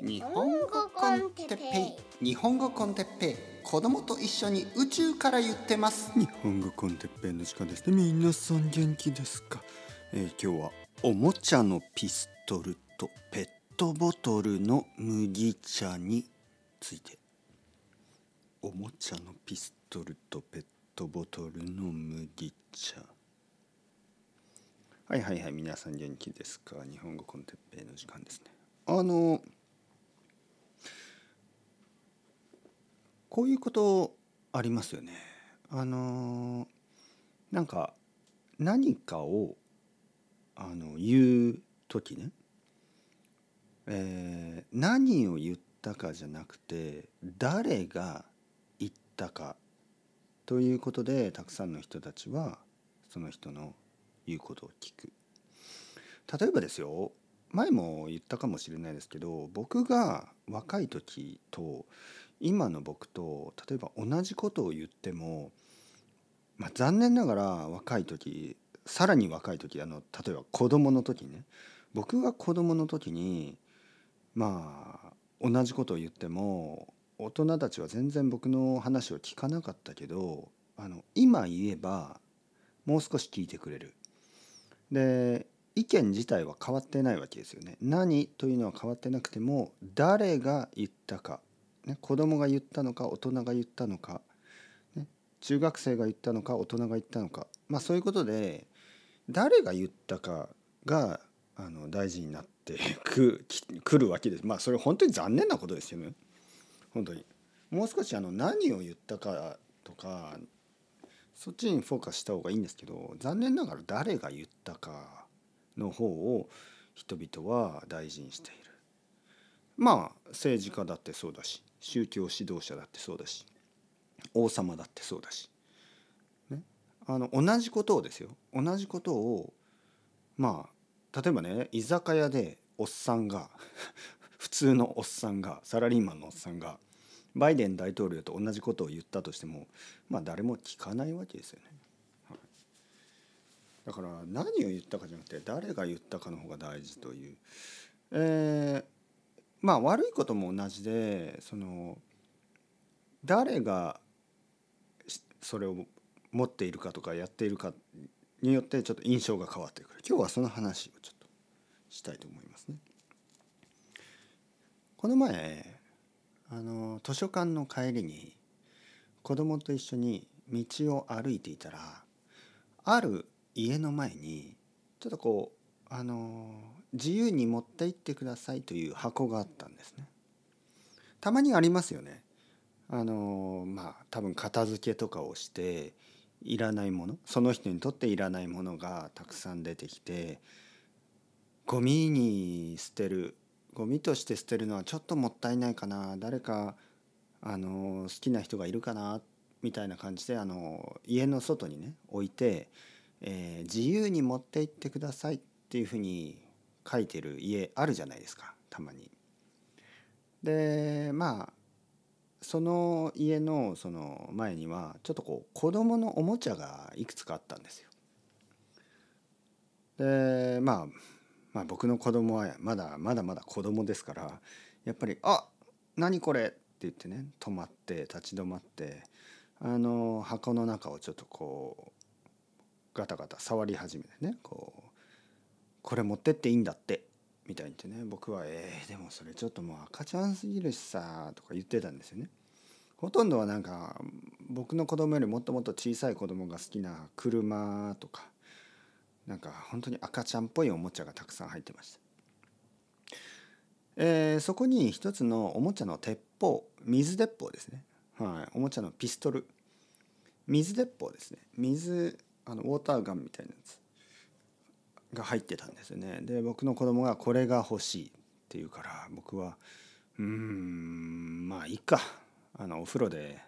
日本語コンテッペイ。日本語コンテッペイ。子供と一緒に宇宙から言ってます。日本語コンテッペイの時間ですね。皆さん元気ですか、えー、今日はおもちゃのピストルとペットボトルの麦茶について。おもちゃのピストルとペットボトルの麦茶。はいはいはい皆さん元気ですか？日本語コンテッペイの時間ですね。あのこういうことありますよね。あのなんか何かをあの言う時ね、えー、何を言ったかじゃなくて誰が言ったかということでたくさんの人たちはその人の言うことを聞く。例えばですよ前も言ったかもしれないですけど僕が若い時と今の僕と例えば同じことを言っても、まあ、残念ながら若い時さらに若い時あの例えば子供の時ね僕が子供の時にまあ同じことを言っても大人たちは全然僕の話を聞かなかったけどあの今言えばもう少し聞いてくれる。で意見自体は変わってないわけですよね。何というのは変わってなくても誰が言ったかね、子供が言ったのか大人が言ったのか、ね、中学生が言ったのか大人が言ったのか、まあ、そういうことで誰が言ったかがあの大事になってく くるわけです。まあそれ本当に残念なことですよね。本当にもう少しあの何を言ったかとかそっちにフォーカスした方がいいんですけど残念ながら誰が言ったかの方を人々は大事にしている。まあ政治家だってそうだし宗教指導者だってそうだし王様だってそうだし、ね、あの同じことをですよ同じことをまあ例えばね居酒屋でおっさんが 普通のおっさんがサラリーマンのおっさんがバイデン大統領と同じことを言ったとしてもまあ誰も聞かないわけですよね。だから何を言ったかじゃなくて誰が言ったかの方が大事という。えーまあ悪いことも同じでその誰がそれを持っているかとかやっているかによってちょっと印象が変わってくる今日はその話をちょっとしたいと思いますね。この前あの図書館の帰りに子供と一緒に道を歩いていたらある家の前にちょっとこうあの自由に持って行ってくださいという箱があったんですね。たまにありますよね。あのまあ多分片付けとかをしていらないものその人にとっていらないものがたくさん出てきてゴミに捨てるゴミとして捨てるのはちょっともったいないかな誰かあの好きな人がいるかなみたいな感じであの家の外にね置いて、えー、自由に持って行ってくださいっていうふうに書いてる家あるじゃないですかたまに。でまあその家のその前にはちょっとこう子供のおもちゃがいくつかあったんですよ。でまあまあ僕の子供はまだまだまだ子供ですからやっぱり「あ何これ!」って言ってね止まって立ち止まってあの箱の中をちょっとこうガタガタ触り始めてねこうこれ持ってっていいんだって。みたいに言ってね。僕は「えー、でもそれちょっともう赤ちゃんすぎるしさ」とか言ってたんですよね。ほとんどはなんか僕の子供よりもっともっと小さい子供が好きな車とかなんか本当に赤ちゃんっぽいおもちゃがたくさん入ってました。えー、そこに一つのおもちゃの鉄砲水鉄砲ですね、はい、おもちゃのピストル。水鉄砲ですね。水あのウォーターガンみたいなやつ。が入ってたんですよね。で僕の子供がこれが欲しいって言うから僕はうーんまあいいか。あのお風呂で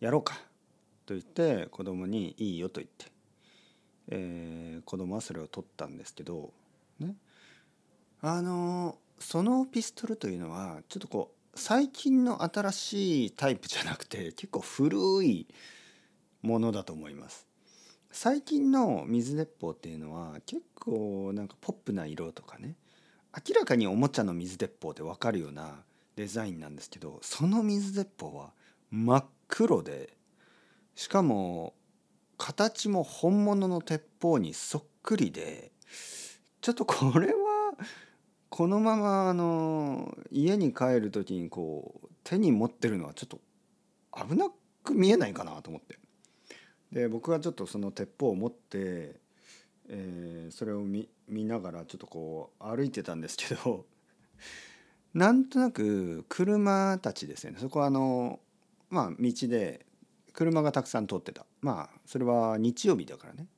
やろうかと言って子供にいいよと言って、えー、子供はそれを取ったんですけどね。あのそのピストルというのはちょっとこう最近の新しいタイプじゃなくて結構古いものだと思います。最近の水鉄砲っていうのは結構なんかポップな色とかね明らかにおもちゃの水鉄砲で分かるようなデザインなんですけどその水鉄砲は真っ黒でしかも形も本物の鉄砲にそっくりでちょっとこれはこのままあの家に帰る時にこう手に持ってるのはちょっと危なく見えないかなと思って。で僕はちょっとその鉄砲を持ってえー、それを見見ながらちょっとこう歩いてたんですけど なんとなく車たちですよね。そこはあのまあ道で車がたくさん通ってた。まあそれは日曜日だからね、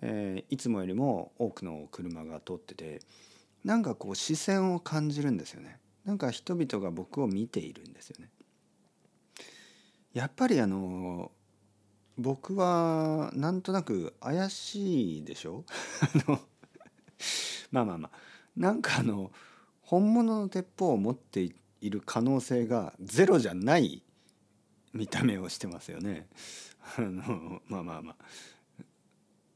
えー、いつもよりも多くの車が通っててなんかこう視線を感じるんですよね。なんか人々が僕を見ているんですよね。やっぱりあの僕はなんとなく怪しいでしょ？あのまあまあまあ。なんかあの本物の鉄砲を持っている可能性がゼロじゃない見た目をしてますよね。あのまあまあまあ。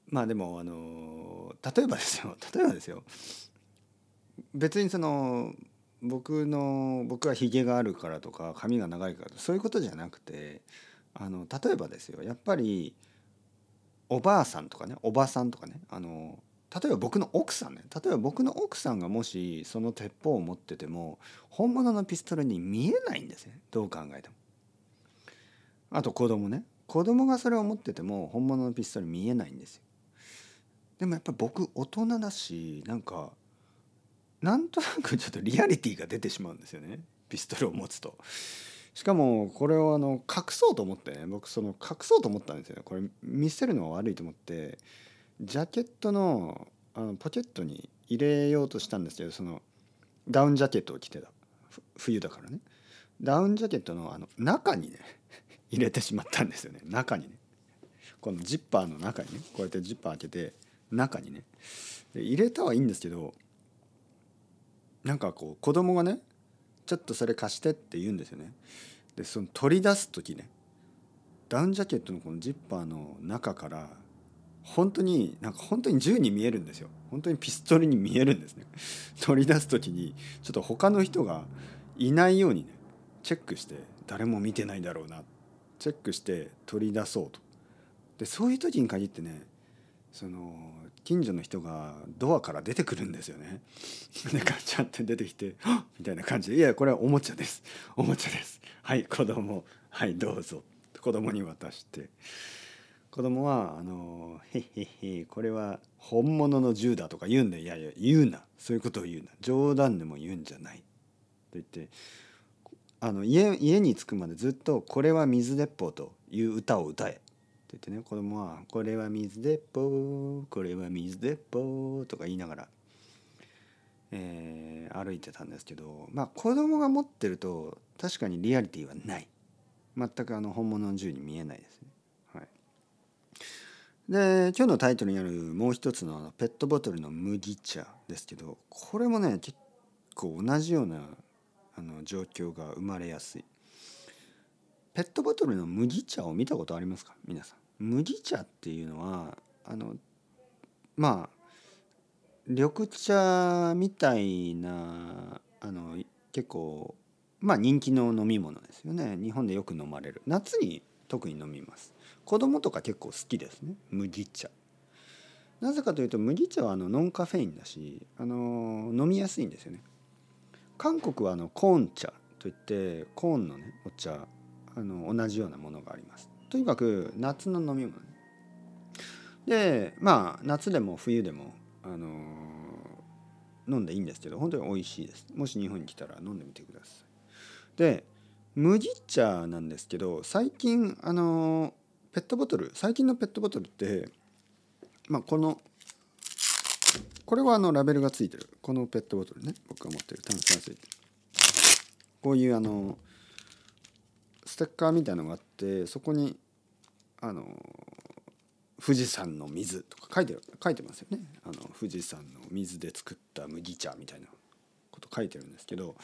まあでもあの例えばですよ。例えばですよ。別にその僕の僕はひげがあるからとか髪が長いからそういうことじゃなくてあの例えばですよやっぱりおばあさんとかねおばさんとかねあの例えば僕の奥さんね例えば僕の奥さんがもしその鉄砲を持ってても本物のピストルに見えないんですねどう考えても。あと子供ね子供がそれを持ってても本物のピストル見えないんですよ。でもやっぱ僕大人だしなんかなんとなくちょっとリアリティが出てしまうんですよねピストルを持つと。しかもこれをあの隠そうと思ってね僕その隠そうと思ったんですよ。これ見せるのは悪いと思ってジャケットのあのポケットに入れようとしたんですけどそのダウンジャケットを着てた。冬だからね。ダウンジャケットのあの中にね 入れてしまったんですよね。中にね。このジッパーの中にね。こうやってジッパー開けて中にね。入れたはいいんですけどなんかこう子供がねちょっとそれ貸してって言うんですよね。でその取り出す時ねダウンジャケットのこのジッパーの中から本当になんか本当に銃に見えるんですよ。本当にピストルに見えるんですね。取り出す時にちょっと他の人がいないようにねチェックして誰も見てないだろうなチェックして取り出そうと。でそういう時に限ってねその近所の人がドアから出てくるんですよね。でガチャって出てきて「みたいな感じで「いやこれはおもちゃです。おもちゃです。はい子供。はいどうぞ」子供に渡して。子供はあの「へへへこれは本物の銃だ」とか言うんで「いやいや言うな。そういうことを言うな。冗談でも言うんじゃない」と言ってあの家家に着くまでずっと「これは水鉄砲」という歌を歌え。って言ってね子供は「これは水鉄砲これは水鉄砲」とか言いながら、えー、歩いてたんですけどまあ子供が持ってると確かにリアリティはない全くあの本物の銃に見えないですね。はい、で今日のタイトルにあるもう一つのペットボトルの麦茶ですけどこれもね結構同じようなあの状況が生まれやすい。ペットボトルの麦茶を見たことありますか？皆さん麦茶っていうのはあのまあ緑茶みたいなあの結構まあ人気の飲み物ですよね。日本でよく飲まれる。夏に特に飲みます。子供とか結構好きですね。麦茶。なぜかというと麦茶はあのノンカフェインだしあの飲みやすいんですよね。韓国はあのコーン茶といってコーンのねお茶あの同じようなものがあります。とにかく夏の飲み物。でまあ夏でも冬でもあのー、飲んでいいんですけど本当に美味しいです。もし日本に来たら飲んでみてください。で麦茶なんですけど最近あのー、ペットボトル最近のペットボトルってまあこのこれはあのラベルがついてる。このペットボトルね僕が持ってる。炭酸水。こういうあのーステッカーみたいのがあってそこにあの富士山の水とか書いて書いてますよね。あの富士山の水で作った麦茶みたいなこと書いてるんですけど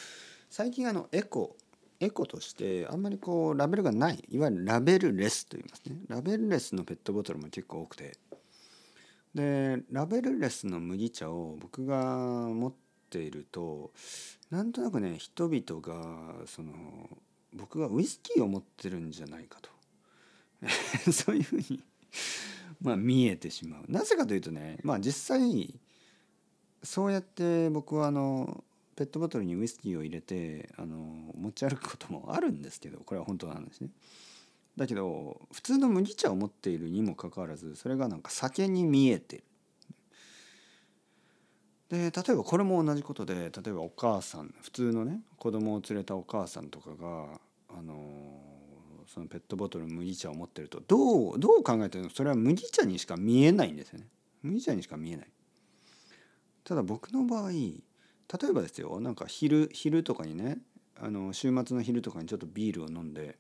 最近あのエコエコとしてあんまりこうラベルがないいわゆるラベルレスと言いますね。ラベルレスのペットボトルも結構多くて。でラベルレスの麦茶を僕が持っているとなんとなくね人々がその僕がウイスキーを持ってるんじゃないかと そういうふうにまあ見えてしまうなぜかというとねまあ実際そうやって僕はあのペットボトルにウイスキーを入れてあの持ち歩くこともあるんですけどこれは本当なんですね。だけど普通の麦茶を持っているにもかかわらずそれがなんか酒に見えてる。で例えばこれも同じことで例えばお母さん普通のね子供を連れたお母さんとかがあのそのペットボトル麦茶を持ってるとどうどう考えてもそれは麦茶にしか見えないんですよね。麦茶にしか見えない。ただ僕の場合例えばですよなんか昼昼とかにねあの週末の昼とかにちょっとビールを飲んで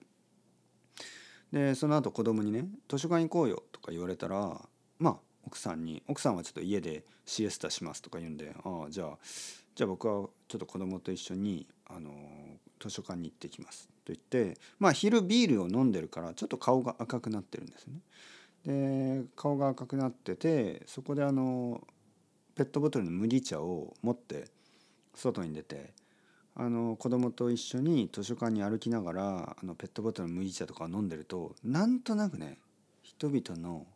でその後子供にね「図書館行こうよ」とか言われたらまあ奥さんに奥さんはちょっと家でシエスタしますとか言うんでああじゃあじゃあ僕はちょっと子供と一緒にあの図書館に行ってきますと言ってまあ昼ビールを飲んでるからちょっと顔が赤くなってるんですね。で顔が赤くなっててそこであのペットボトルの麦茶を持って外に出てあの子供と一緒に図書館に歩きながらあのペットボトルの麦茶とか飲んでるとなんとなくね人々の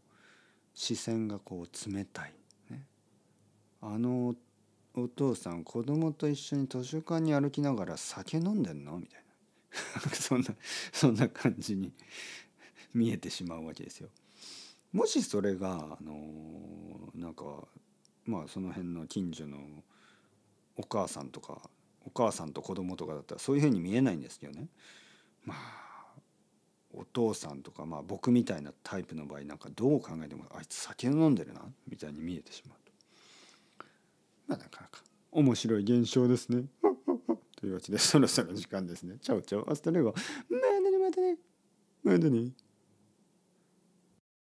視線がこう冷たい、ね、あのお父さん子供と一緒に図書館に歩きながら酒飲んでんの？みたいな。そんなそんな感じに見えてしまうわけですよ。もしそれがあのなんかまあその辺の近所のお母さんとかお母さんと子供とかだったらそういうふうに見えないんですけどね。まあお父さんとか、まあ、僕みたいなタイプの場合なんかどう考えてもあいつ酒飲んでるなみたいに見えてしまうと。まあなかなか。面白い現象ですね。というわけでそろそろ時間ですね。 Chao chao hasta luego またね。またねまたね。